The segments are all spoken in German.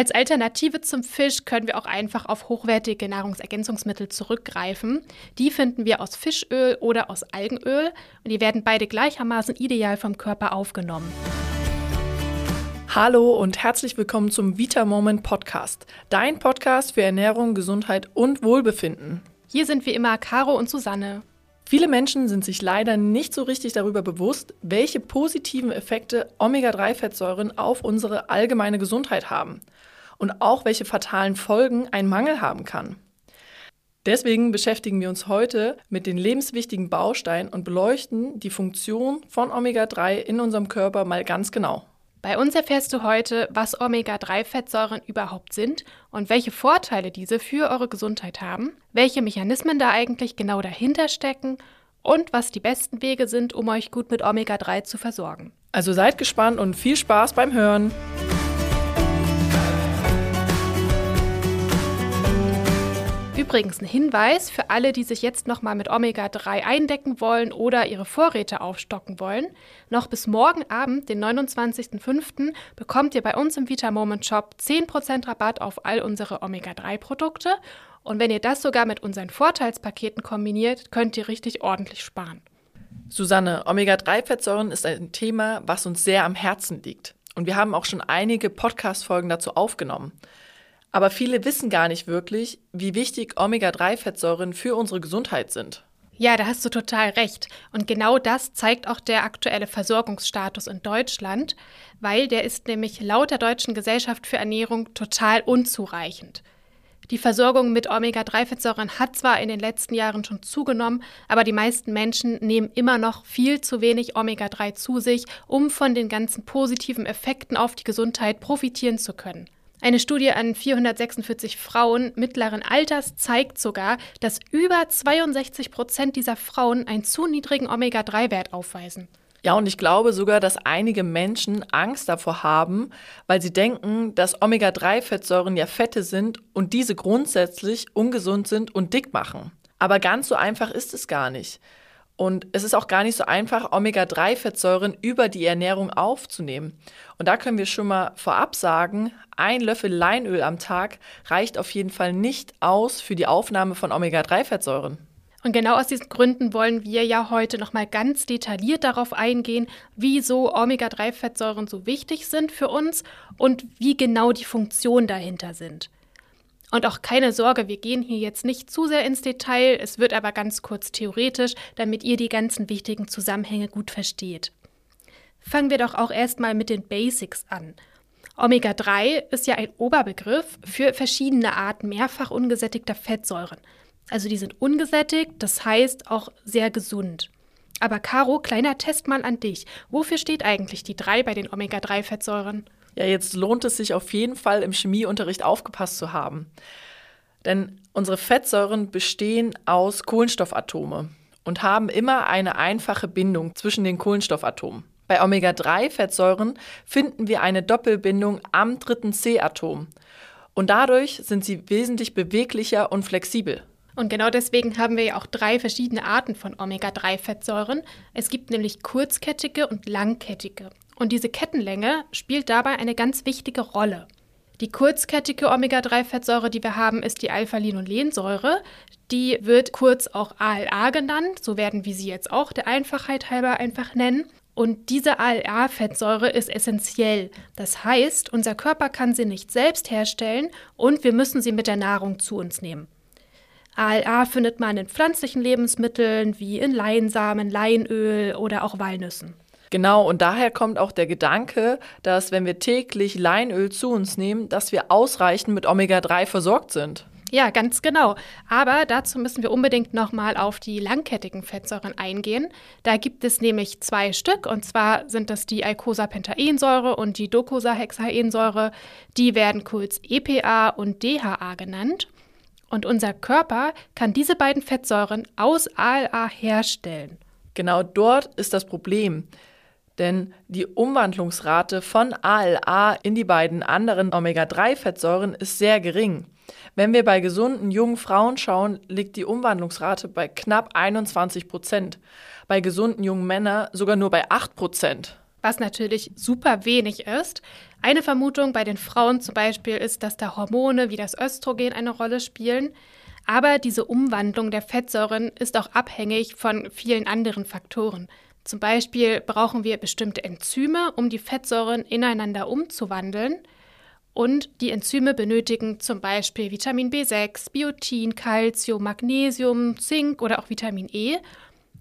Als Alternative zum Fisch können wir auch einfach auf hochwertige Nahrungsergänzungsmittel zurückgreifen. Die finden wir aus Fischöl oder aus Algenöl und die werden beide gleichermaßen ideal vom Körper aufgenommen. Hallo und herzlich willkommen zum Vita Moment Podcast, dein Podcast für Ernährung, Gesundheit und Wohlbefinden. Hier sind wie immer Caro und Susanne. Viele Menschen sind sich leider nicht so richtig darüber bewusst, welche positiven Effekte Omega-3-Fettsäuren auf unsere allgemeine Gesundheit haben und auch welche fatalen Folgen ein Mangel haben kann. Deswegen beschäftigen wir uns heute mit den lebenswichtigen Bausteinen und beleuchten die Funktion von Omega-3 in unserem Körper mal ganz genau. Bei uns erfährst du heute, was Omega-3-Fettsäuren überhaupt sind und welche Vorteile diese für eure Gesundheit haben, welche Mechanismen da eigentlich genau dahinter stecken und was die besten Wege sind, um euch gut mit Omega-3 zu versorgen. Also seid gespannt und viel Spaß beim Hören. Übrigens ein Hinweis für alle, die sich jetzt nochmal mit Omega-3 eindecken wollen oder ihre Vorräte aufstocken wollen. Noch bis morgen Abend, den 29.05., bekommt ihr bei uns im Vita Moment Shop 10% Rabatt auf all unsere Omega-3-Produkte. Und wenn ihr das sogar mit unseren Vorteilspaketen kombiniert, könnt ihr richtig ordentlich sparen. Susanne, Omega-3-Fettsäuren ist ein Thema, was uns sehr am Herzen liegt. Und wir haben auch schon einige Podcast-Folgen dazu aufgenommen. Aber viele wissen gar nicht wirklich, wie wichtig Omega-3-Fettsäuren für unsere Gesundheit sind. Ja, da hast du total recht. Und genau das zeigt auch der aktuelle Versorgungsstatus in Deutschland, weil der ist nämlich laut der Deutschen Gesellschaft für Ernährung total unzureichend. Die Versorgung mit Omega-3-Fettsäuren hat zwar in den letzten Jahren schon zugenommen, aber die meisten Menschen nehmen immer noch viel zu wenig Omega-3 zu sich, um von den ganzen positiven Effekten auf die Gesundheit profitieren zu können. Eine Studie an 446 Frauen mittleren Alters zeigt sogar, dass über 62 Prozent dieser Frauen einen zu niedrigen Omega-3-Wert aufweisen. Ja, und ich glaube sogar, dass einige Menschen Angst davor haben, weil sie denken, dass Omega-3-Fettsäuren ja Fette sind und diese grundsätzlich ungesund sind und dick machen. Aber ganz so einfach ist es gar nicht. Und es ist auch gar nicht so einfach, Omega-3-Fettsäuren über die Ernährung aufzunehmen. Und da können wir schon mal vorab sagen, ein Löffel Leinöl am Tag reicht auf jeden Fall nicht aus für die Aufnahme von Omega-3-Fettsäuren. Und genau aus diesen Gründen wollen wir ja heute nochmal ganz detailliert darauf eingehen, wieso Omega-3-Fettsäuren so wichtig sind für uns und wie genau die Funktionen dahinter sind. Und auch keine Sorge, wir gehen hier jetzt nicht zu sehr ins Detail, es wird aber ganz kurz theoretisch, damit ihr die ganzen wichtigen Zusammenhänge gut versteht. Fangen wir doch auch erstmal mit den Basics an. Omega-3 ist ja ein Oberbegriff für verschiedene Arten mehrfach ungesättigter Fettsäuren. Also die sind ungesättigt, das heißt auch sehr gesund. Aber Caro, kleiner Test mal an dich. Wofür steht eigentlich die 3 bei den Omega-3-Fettsäuren? Ja, jetzt lohnt es sich auf jeden Fall im Chemieunterricht aufgepasst zu haben. Denn unsere Fettsäuren bestehen aus Kohlenstoffatome und haben immer eine einfache Bindung zwischen den Kohlenstoffatomen. Bei Omega-3-Fettsäuren finden wir eine Doppelbindung am dritten C-Atom. Und dadurch sind sie wesentlich beweglicher und flexibel. Und genau deswegen haben wir ja auch drei verschiedene Arten von Omega-3-Fettsäuren. Es gibt nämlich kurzkettige und langkettige. Und diese Kettenlänge spielt dabei eine ganz wichtige Rolle. Die kurzkettige Omega-3-Fettsäure, die wir haben, ist die Alpha-Linolensäure. Die wird kurz auch ALA genannt. So werden wir sie jetzt auch der Einfachheit halber einfach nennen. Und diese ALA-Fettsäure ist essentiell. Das heißt, unser Körper kann sie nicht selbst herstellen und wir müssen sie mit der Nahrung zu uns nehmen. ALA findet man in pflanzlichen Lebensmitteln wie in Leinsamen, Leinöl oder auch Walnüssen. Genau, und daher kommt auch der Gedanke, dass wenn wir täglich Leinöl zu uns nehmen, dass wir ausreichend mit Omega-3 versorgt sind. Ja, ganz genau. Aber dazu müssen wir unbedingt nochmal auf die langkettigen Fettsäuren eingehen. Da gibt es nämlich zwei Stück, und zwar sind das die Eicosapentaensäure und die Docosahexaensäure. Die werden kurz EPA und DHA genannt. Und unser Körper kann diese beiden Fettsäuren aus ALA herstellen. Genau dort ist das Problem denn die Umwandlungsrate von ALA in die beiden anderen Omega-3-Fettsäuren ist sehr gering. Wenn wir bei gesunden jungen Frauen schauen, liegt die Umwandlungsrate bei knapp 21 Prozent. Bei gesunden jungen Männern sogar nur bei 8 Prozent. Was natürlich super wenig ist, Eine Vermutung bei den Frauen zum Beispiel ist, dass da Hormone wie das Östrogen eine Rolle spielen. Aber diese Umwandlung der Fettsäuren ist auch abhängig von vielen anderen Faktoren. Zum Beispiel brauchen wir bestimmte Enzyme, um die Fettsäuren ineinander umzuwandeln. Und die Enzyme benötigen zum Beispiel Vitamin B6, Biotin, Calcium, Magnesium, Zink oder auch Vitamin E.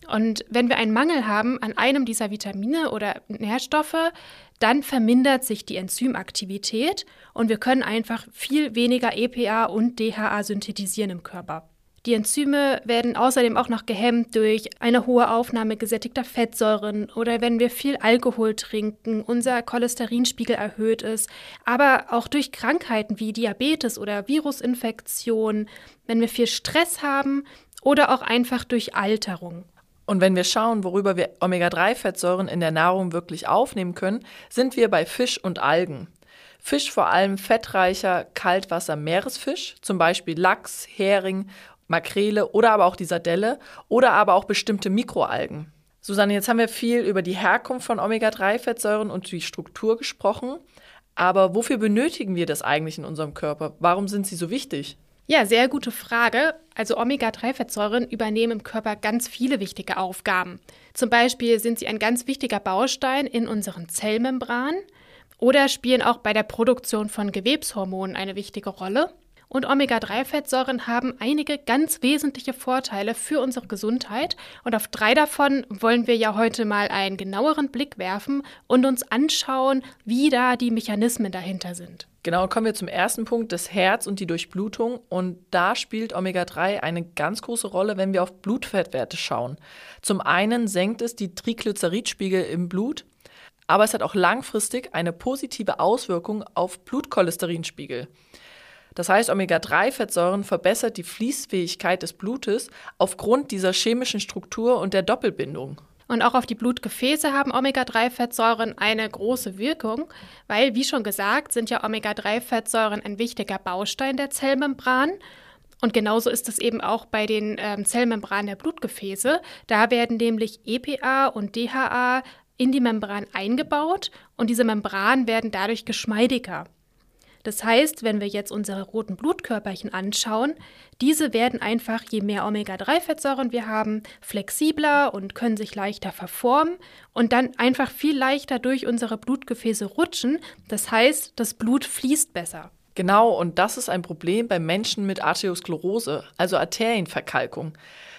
Und wenn wir einen Mangel haben an einem dieser Vitamine oder Nährstoffe, dann vermindert sich die Enzymaktivität und wir können einfach viel weniger EPA und DHA synthetisieren im Körper. Die Enzyme werden außerdem auch noch gehemmt durch eine hohe Aufnahme gesättigter Fettsäuren oder wenn wir viel Alkohol trinken, unser Cholesterinspiegel erhöht ist, aber auch durch Krankheiten wie Diabetes oder Virusinfektionen, wenn wir viel Stress haben oder auch einfach durch Alterung. Und wenn wir schauen, worüber wir Omega-3-Fettsäuren in der Nahrung wirklich aufnehmen können, sind wir bei Fisch und Algen. Fisch vor allem fettreicher Kaltwasser-Meeresfisch, zum Beispiel Lachs, Hering, Makrele oder aber auch die Sardelle oder aber auch bestimmte Mikroalgen. Susanne, jetzt haben wir viel über die Herkunft von Omega-3-Fettsäuren und die Struktur gesprochen. Aber wofür benötigen wir das eigentlich in unserem Körper? Warum sind sie so wichtig? Ja, sehr gute Frage. Also Omega-3-Fettsäuren übernehmen im Körper ganz viele wichtige Aufgaben. Zum Beispiel sind sie ein ganz wichtiger Baustein in unseren Zellmembranen oder spielen auch bei der Produktion von Gewebshormonen eine wichtige Rolle. Und Omega-3-Fettsäuren haben einige ganz wesentliche Vorteile für unsere Gesundheit. Und auf drei davon wollen wir ja heute mal einen genaueren Blick werfen und uns anschauen, wie da die Mechanismen dahinter sind. Genau, kommen wir zum ersten Punkt, das Herz und die Durchblutung. Und da spielt Omega-3 eine ganz große Rolle, wenn wir auf Blutfettwerte schauen. Zum einen senkt es die Triglyceridspiegel im Blut, aber es hat auch langfristig eine positive Auswirkung auf Blutcholesterinspiegel. Das heißt, Omega-3-Fettsäuren verbessert die Fließfähigkeit des Blutes aufgrund dieser chemischen Struktur und der Doppelbindung. Und auch auf die Blutgefäße haben Omega-3-Fettsäuren eine große Wirkung, weil, wie schon gesagt, sind ja Omega-3-Fettsäuren ein wichtiger Baustein der Zellmembran. Und genauso ist es eben auch bei den ähm, Zellmembranen der Blutgefäße. Da werden nämlich EPA und DHA in die Membran eingebaut und diese Membranen werden dadurch geschmeidiger. Das heißt, wenn wir jetzt unsere roten Blutkörperchen anschauen, diese werden einfach, je mehr Omega-3-Fettsäuren wir haben, flexibler und können sich leichter verformen und dann einfach viel leichter durch unsere Blutgefäße rutschen. Das heißt, das Blut fließt besser. Genau, und das ist ein Problem bei Menschen mit Arteriosklerose, also Arterienverkalkung.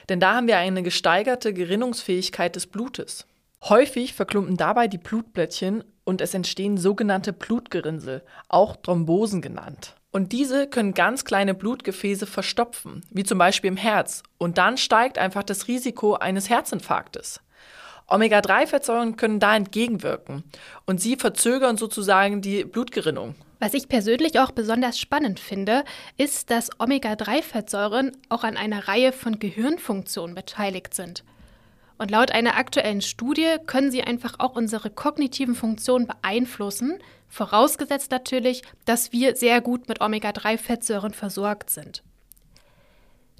Denn da haben wir eine gesteigerte Gerinnungsfähigkeit des Blutes. Häufig verklumpen dabei die Blutblättchen und es entstehen sogenannte Blutgerinnsel, auch Thrombosen genannt. Und diese können ganz kleine Blutgefäße verstopfen, wie zum Beispiel im Herz. Und dann steigt einfach das Risiko eines Herzinfarktes. Omega-3-Fettsäuren können da entgegenwirken und sie verzögern sozusagen die Blutgerinnung. Was ich persönlich auch besonders spannend finde, ist, dass Omega-3-Fettsäuren auch an einer Reihe von Gehirnfunktionen beteiligt sind. Und laut einer aktuellen Studie können sie einfach auch unsere kognitiven Funktionen beeinflussen, vorausgesetzt natürlich, dass wir sehr gut mit Omega-3-Fettsäuren versorgt sind.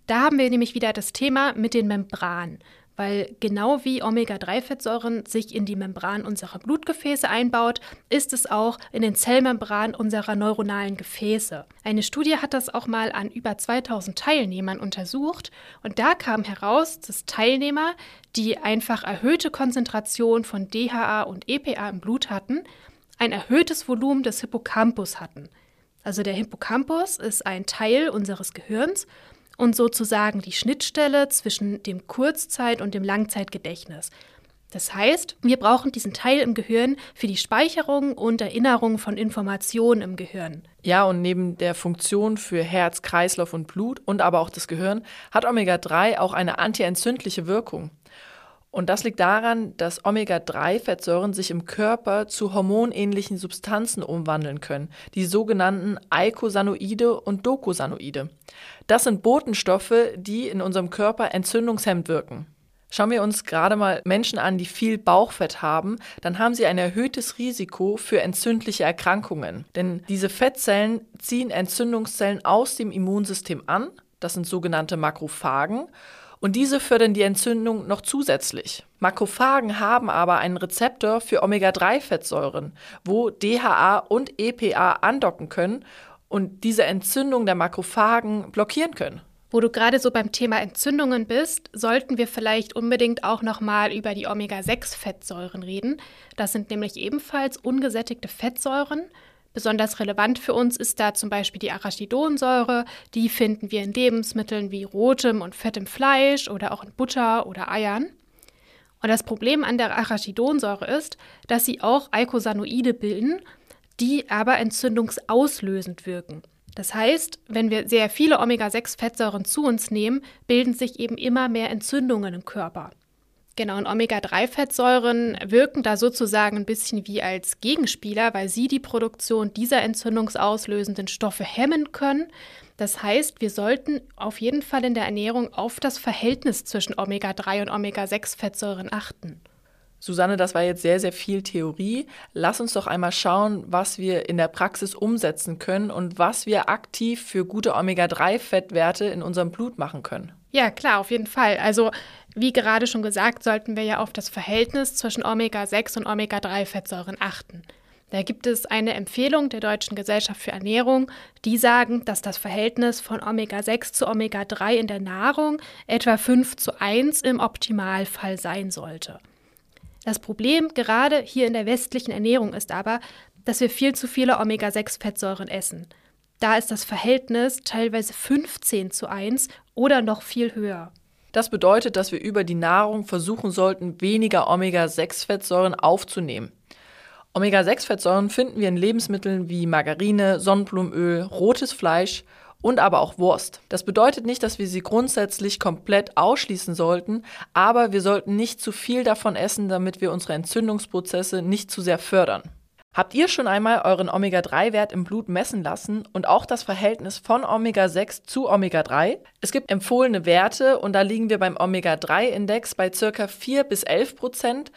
Da haben wir nämlich wieder das Thema mit den Membranen weil genau wie Omega-3-Fettsäuren sich in die Membran unserer Blutgefäße einbaut, ist es auch in den Zellmembranen unserer neuronalen Gefäße. Eine Studie hat das auch mal an über 2000 Teilnehmern untersucht und da kam heraus, dass Teilnehmer, die einfach erhöhte Konzentration von DHA und EPA im Blut hatten, ein erhöhtes Volumen des Hippocampus hatten. Also der Hippocampus ist ein Teil unseres Gehirns und sozusagen die Schnittstelle zwischen dem Kurzzeit- und dem Langzeitgedächtnis. Das heißt, wir brauchen diesen Teil im Gehirn für die Speicherung und Erinnerung von Informationen im Gehirn. Ja, und neben der Funktion für Herz, Kreislauf und Blut und aber auch das Gehirn hat Omega-3 auch eine antientzündliche Wirkung. Und das liegt daran, dass Omega-3-Fettsäuren sich im Körper zu hormonähnlichen Substanzen umwandeln können, die sogenannten Eicosanoide und Docosanoide. Das sind Botenstoffe, die in unserem Körper entzündungshemmend wirken. Schauen wir uns gerade mal Menschen an, die viel Bauchfett haben, dann haben sie ein erhöhtes Risiko für entzündliche Erkrankungen. Denn diese Fettzellen ziehen Entzündungszellen aus dem Immunsystem an, das sind sogenannte Makrophagen, Und diese fördern die Entzündung noch zusätzlich. Makrophagen haben aber einen Rezeptor für Omega-3-Fettsäuren, wo DHA und EPA andocken können und diese Entzündung der Makrophagen blockieren können. Wo du gerade so beim Thema Entzündungen bist, sollten wir vielleicht unbedingt auch nochmal über die Omega-6-Fettsäuren reden. Das sind nämlich ebenfalls ungesättigte Fettsäuren. Besonders relevant für uns ist da zum Beispiel die Arachidonsäure. Die finden wir in Lebensmitteln wie rotem und fettem Fleisch oder auch in Butter oder Eiern. Und das Problem an der Arachidonsäure ist, dass sie auch Eicosanoide bilden, die aber entzündungsauslösend wirken. Das heißt, wenn wir sehr viele Omega-6-Fettsäuren zu uns nehmen, bilden sich eben immer mehr Entzündungen im Körper. Genau, und Omega-3-Fettsäuren wirken da sozusagen ein bisschen wie als Gegenspieler, weil sie die Produktion dieser entzündungsauslösenden Stoffe hemmen können. Das heißt, wir sollten auf jeden Fall in der Ernährung auf das Verhältnis zwischen Omega-3 und Omega-6-Fettsäuren achten. Susanne, das war jetzt sehr, sehr viel Theorie. Lass uns doch einmal schauen, was wir in der Praxis umsetzen können und was wir aktiv für gute Omega-3-Fettwerte in unserem Blut machen können. Ja, klar, auf jeden Fall. Also, wie gerade schon gesagt, sollten wir ja auf das Verhältnis zwischen Omega-6 und Omega-3-Fettsäuren achten. Da gibt es eine Empfehlung der Deutschen Gesellschaft für Ernährung, die sagen, dass das Verhältnis von Omega-6 zu Omega-3 in der Nahrung etwa 5 zu 1 im Optimalfall sein sollte. Das Problem gerade hier in der westlichen Ernährung ist aber, dass wir viel zu viele Omega-6-Fettsäuren essen. Da ist das Verhältnis teilweise 15 zu 1 oder noch viel höher. Das bedeutet, dass wir über die Nahrung versuchen sollten, weniger Omega-6-Fettsäuren aufzunehmen. Omega-6-Fettsäuren finden wir in Lebensmitteln wie Margarine, Sonnenblumenöl, rotes Fleisch und aber auch Wurst. Das bedeutet nicht, dass wir sie grundsätzlich komplett ausschließen sollten, aber wir sollten nicht zu viel davon essen, damit wir unsere Entzündungsprozesse nicht zu sehr fördern. Habt ihr schon einmal euren Omega-3-Wert im Blut messen lassen und auch das Verhältnis von Omega-6 zu Omega-3? Es gibt empfohlene Werte und da liegen wir beim Omega-3-Index bei ca. 4 bis 11 Prozent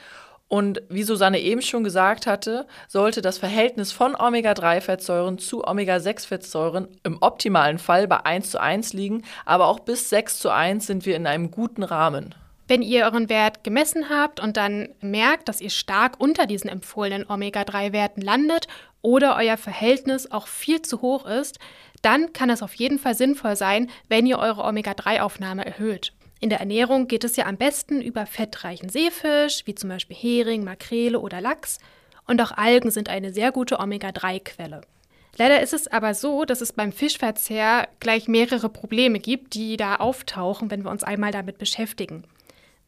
und wie Susanne eben schon gesagt hatte, sollte das Verhältnis von Omega-3-Fettsäuren zu Omega-6-Fettsäuren im optimalen Fall bei 1 zu 1 liegen, aber auch bis 6 zu 1 sind wir in einem guten Rahmen. Wenn ihr euren Wert gemessen habt und dann merkt, dass ihr stark unter diesen empfohlenen Omega-3-Werten landet oder euer Verhältnis auch viel zu hoch ist, dann kann es auf jeden Fall sinnvoll sein, wenn ihr eure Omega-3-Aufnahme erhöht. In der Ernährung geht es ja am besten über fettreichen Seefisch, wie zum Beispiel Hering, Makrele oder Lachs. Und auch Algen sind eine sehr gute Omega-3-Quelle. Leider ist es aber so, dass es beim Fischverzehr gleich mehrere Probleme gibt, die da auftauchen, wenn wir uns einmal damit beschäftigen.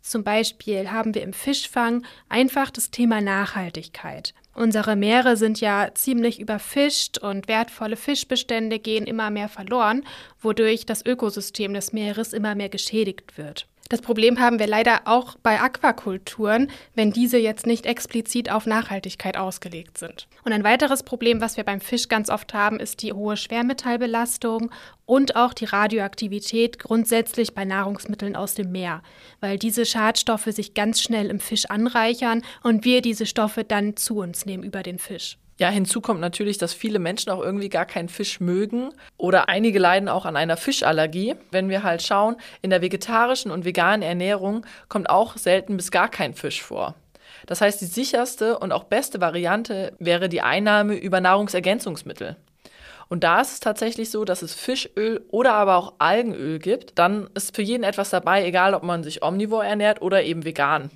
Zum Beispiel haben wir im Fischfang einfach das Thema Nachhaltigkeit. Unsere Meere sind ja ziemlich überfischt und wertvolle Fischbestände gehen immer mehr verloren, wodurch das Ökosystem des Meeres immer mehr geschädigt wird. Das Problem haben wir leider auch bei Aquakulturen, wenn diese jetzt nicht explizit auf Nachhaltigkeit ausgelegt sind. Und ein weiteres Problem, was wir beim Fisch ganz oft haben, ist die hohe Schwermetallbelastung und auch die Radioaktivität grundsätzlich bei Nahrungsmitteln aus dem Meer, weil diese Schadstoffe sich ganz schnell im Fisch anreichern und wir diese Stoffe dann zu uns nehmen über den Fisch. Ja, hinzu kommt natürlich, dass viele Menschen auch irgendwie gar keinen Fisch mögen oder einige leiden auch an einer Fischallergie. Wenn wir halt schauen, in der vegetarischen und veganen Ernährung kommt auch selten bis gar kein Fisch vor. Das heißt, die sicherste und auch beste Variante wäre die Einnahme über Nahrungsergänzungsmittel. Und da ist es tatsächlich so, dass es Fischöl oder aber auch Algenöl gibt. Dann ist für jeden etwas dabei, egal ob man sich omnivor ernährt oder eben vegan.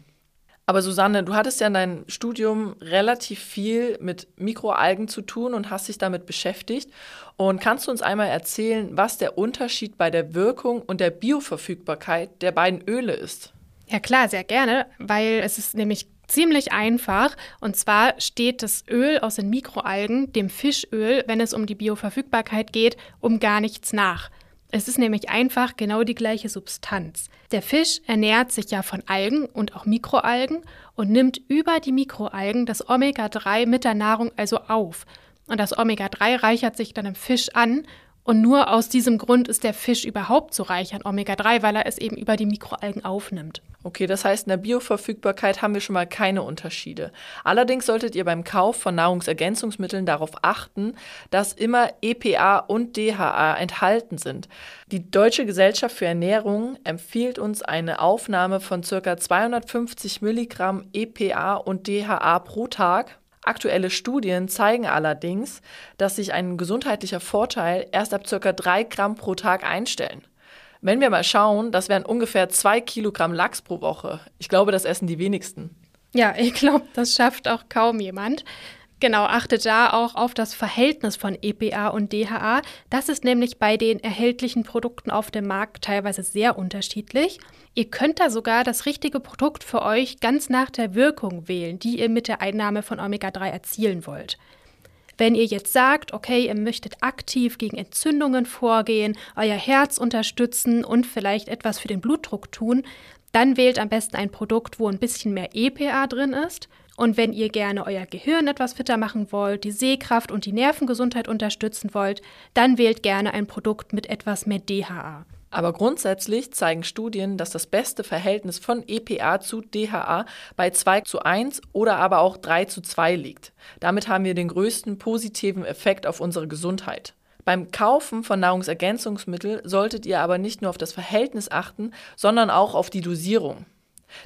Aber Susanne, du hattest ja in deinem Studium relativ viel mit Mikroalgen zu tun und hast dich damit beschäftigt. Und kannst du uns einmal erzählen, was der Unterschied bei der Wirkung und der Bioverfügbarkeit der beiden Öle ist? Ja klar, sehr gerne, weil es ist nämlich ziemlich einfach. Und zwar steht das Öl aus den Mikroalgen dem Fischöl, wenn es um die Bioverfügbarkeit geht, um gar nichts nach. Es ist nämlich einfach genau die gleiche Substanz. Der Fisch ernährt sich ja von Algen und auch Mikroalgen und nimmt über die Mikroalgen das Omega-3 mit der Nahrung also auf. Und das Omega-3 reichert sich dann im Fisch an Und nur aus diesem Grund ist der Fisch überhaupt so reich an Omega-3, weil er es eben über die Mikroalgen aufnimmt. Okay, das heißt, in der Bioverfügbarkeit haben wir schon mal keine Unterschiede. Allerdings solltet ihr beim Kauf von Nahrungsergänzungsmitteln darauf achten, dass immer EPA und DHA enthalten sind. Die Deutsche Gesellschaft für Ernährung empfiehlt uns eine Aufnahme von ca. 250 Milligramm EPA und DHA pro Tag. Aktuelle Studien zeigen allerdings, dass sich ein gesundheitlicher Vorteil erst ab ca. 3 Gramm pro Tag einstellen. Wenn wir mal schauen, das wären ungefähr zwei Kilogramm Lachs pro Woche. Ich glaube, das essen die wenigsten. Ja, ich glaube, das schafft auch kaum jemand. Genau, achtet da auch auf das Verhältnis von EPA und DHA. Das ist nämlich bei den erhältlichen Produkten auf dem Markt teilweise sehr unterschiedlich. Ihr könnt da sogar das richtige Produkt für euch ganz nach der Wirkung wählen, die ihr mit der Einnahme von Omega-3 erzielen wollt. Wenn ihr jetzt sagt, okay, ihr möchtet aktiv gegen Entzündungen vorgehen, euer Herz unterstützen und vielleicht etwas für den Blutdruck tun, dann wählt am besten ein Produkt, wo ein bisschen mehr EPA drin ist. Und wenn ihr gerne euer Gehirn etwas fitter machen wollt, die Sehkraft und die Nervengesundheit unterstützen wollt, dann wählt gerne ein Produkt mit etwas mehr DHA. Aber grundsätzlich zeigen Studien, dass das beste Verhältnis von EPA zu DHA bei 2 zu 1 oder aber auch 3 zu 2 liegt. Damit haben wir den größten positiven Effekt auf unsere Gesundheit. Beim Kaufen von Nahrungsergänzungsmitteln solltet ihr aber nicht nur auf das Verhältnis achten, sondern auch auf die Dosierung.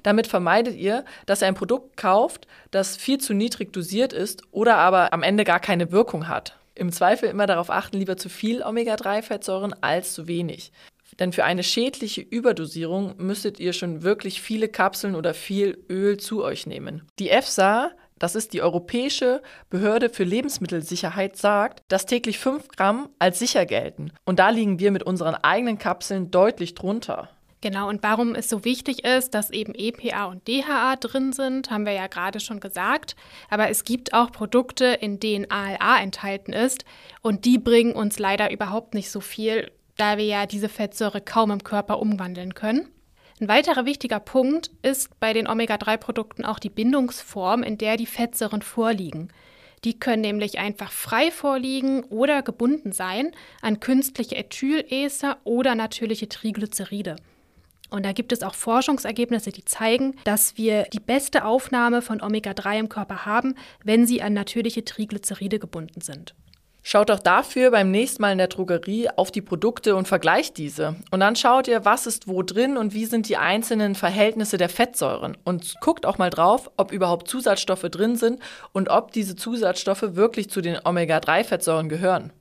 Damit vermeidet ihr, dass ihr ein Produkt kauft, das viel zu niedrig dosiert ist oder aber am Ende gar keine Wirkung hat. Im Zweifel immer darauf achten, lieber zu viel Omega-3-Fettsäuren als zu wenig. Denn für eine schädliche Überdosierung müsstet ihr schon wirklich viele Kapseln oder viel Öl zu euch nehmen. Die EFSA, das ist die Europäische Behörde für Lebensmittelsicherheit, sagt, dass täglich 5 Gramm als sicher gelten. Und da liegen wir mit unseren eigenen Kapseln deutlich drunter. Genau, und warum es so wichtig ist, dass eben EPA und DHA drin sind, haben wir ja gerade schon gesagt. Aber es gibt auch Produkte, in denen ALA enthalten ist und die bringen uns leider überhaupt nicht so viel da wir ja diese Fettsäure kaum im Körper umwandeln können. Ein weiterer wichtiger Punkt ist bei den Omega-3-Produkten auch die Bindungsform, in der die Fettsäuren vorliegen. Die können nämlich einfach frei vorliegen oder gebunden sein an künstliche Ethylester oder natürliche Triglyceride. Und da gibt es auch Forschungsergebnisse, die zeigen, dass wir die beste Aufnahme von Omega-3 im Körper haben, wenn sie an natürliche Triglyceride gebunden sind. Schaut auch dafür beim nächsten Mal in der Drogerie auf die Produkte und vergleicht diese. Und dann schaut ihr, was ist wo drin und wie sind die einzelnen Verhältnisse der Fettsäuren. Und guckt auch mal drauf, ob überhaupt Zusatzstoffe drin sind und ob diese Zusatzstoffe wirklich zu den Omega-3-Fettsäuren gehören.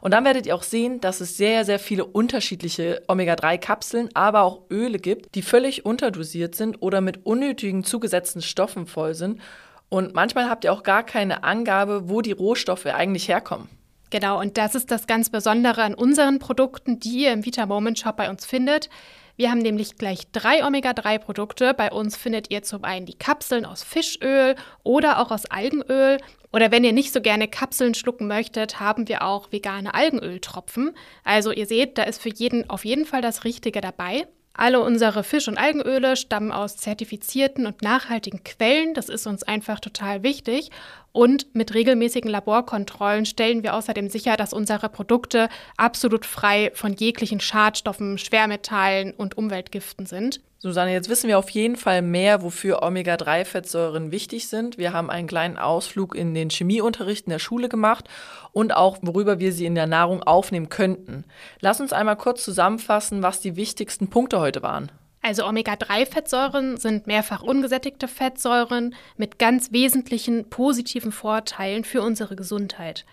Und dann werdet ihr auch sehen, dass es sehr, sehr viele unterschiedliche Omega-3-Kapseln, aber auch Öle gibt, die völlig unterdosiert sind oder mit unnötigen zugesetzten Stoffen voll sind. Und manchmal habt ihr auch gar keine Angabe, wo die Rohstoffe eigentlich herkommen. Genau, und das ist das ganz Besondere an unseren Produkten, die ihr im Vita Moment Shop bei uns findet. Wir haben nämlich gleich drei Omega-3-Produkte. Bei uns findet ihr zum einen die Kapseln aus Fischöl oder auch aus Algenöl. Oder wenn ihr nicht so gerne Kapseln schlucken möchtet, haben wir auch vegane Algenöltropfen. Also ihr seht, da ist für jeden auf jeden Fall das Richtige dabei. Alle unsere Fisch- und Algenöle stammen aus zertifizierten und nachhaltigen Quellen. Das ist uns einfach total wichtig. Und mit regelmäßigen Laborkontrollen stellen wir außerdem sicher, dass unsere Produkte absolut frei von jeglichen Schadstoffen, Schwermetallen und Umweltgiften sind. Susanne, jetzt wissen wir auf jeden Fall mehr, wofür Omega-3-Fettsäuren wichtig sind. Wir haben einen kleinen Ausflug in den Chemieunterricht in der Schule gemacht und auch, worüber wir sie in der Nahrung aufnehmen könnten. Lass uns einmal kurz zusammenfassen, was die wichtigsten Punkte heute waren. Also Omega-3-Fettsäuren sind mehrfach ungesättigte Fettsäuren mit ganz wesentlichen positiven Vorteilen für unsere Gesundheit.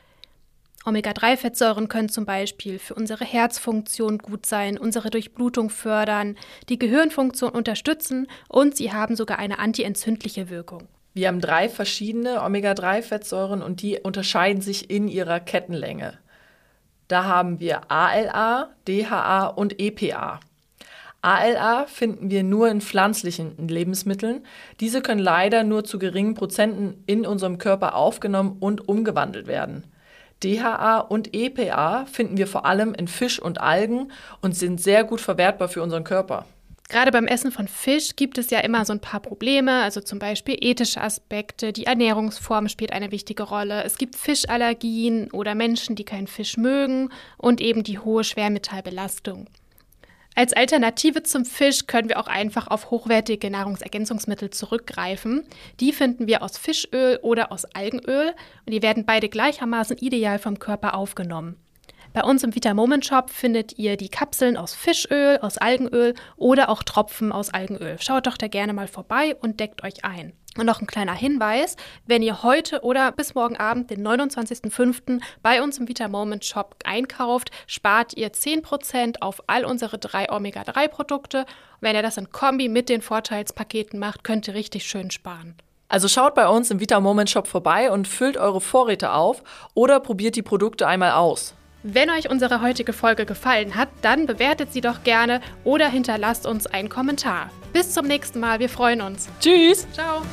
Omega-3-Fettsäuren können zum Beispiel für unsere Herzfunktion gut sein, unsere Durchblutung fördern, die Gehirnfunktion unterstützen und sie haben sogar eine antientzündliche Wirkung. Wir haben drei verschiedene Omega-3-Fettsäuren und die unterscheiden sich in ihrer Kettenlänge. Da haben wir ALA, DHA und EPA. ALA finden wir nur in pflanzlichen Lebensmitteln. Diese können leider nur zu geringen Prozenten in unserem Körper aufgenommen und umgewandelt werden. DHA und EPA finden wir vor allem in Fisch und Algen und sind sehr gut verwertbar für unseren Körper. Gerade beim Essen von Fisch gibt es ja immer so ein paar Probleme, also zum Beispiel ethische Aspekte, die Ernährungsform spielt eine wichtige Rolle. Es gibt Fischallergien oder Menschen, die keinen Fisch mögen und eben die hohe Schwermetallbelastung. Als Alternative zum Fisch können wir auch einfach auf hochwertige Nahrungsergänzungsmittel zurückgreifen. Die finden wir aus Fischöl oder aus Algenöl und die werden beide gleichermaßen ideal vom Körper aufgenommen. Bei uns im Vita Moment Shop findet ihr die Kapseln aus Fischöl, aus Algenöl oder auch Tropfen aus Algenöl. Schaut doch da gerne mal vorbei und deckt euch ein. Und noch ein kleiner Hinweis, wenn ihr heute oder bis morgen Abend, den 29.05. bei uns im Vita Moment Shop einkauft, spart ihr 10% auf all unsere drei Omega-3-Produkte. Wenn ihr das in Kombi mit den Vorteilspaketen macht, könnt ihr richtig schön sparen. Also schaut bei uns im Vita Moment Shop vorbei und füllt eure Vorräte auf oder probiert die Produkte einmal aus. Wenn euch unsere heutige Folge gefallen hat, dann bewertet sie doch gerne oder hinterlasst uns einen Kommentar. Bis zum nächsten Mal, wir freuen uns. Tschüss. Ciao.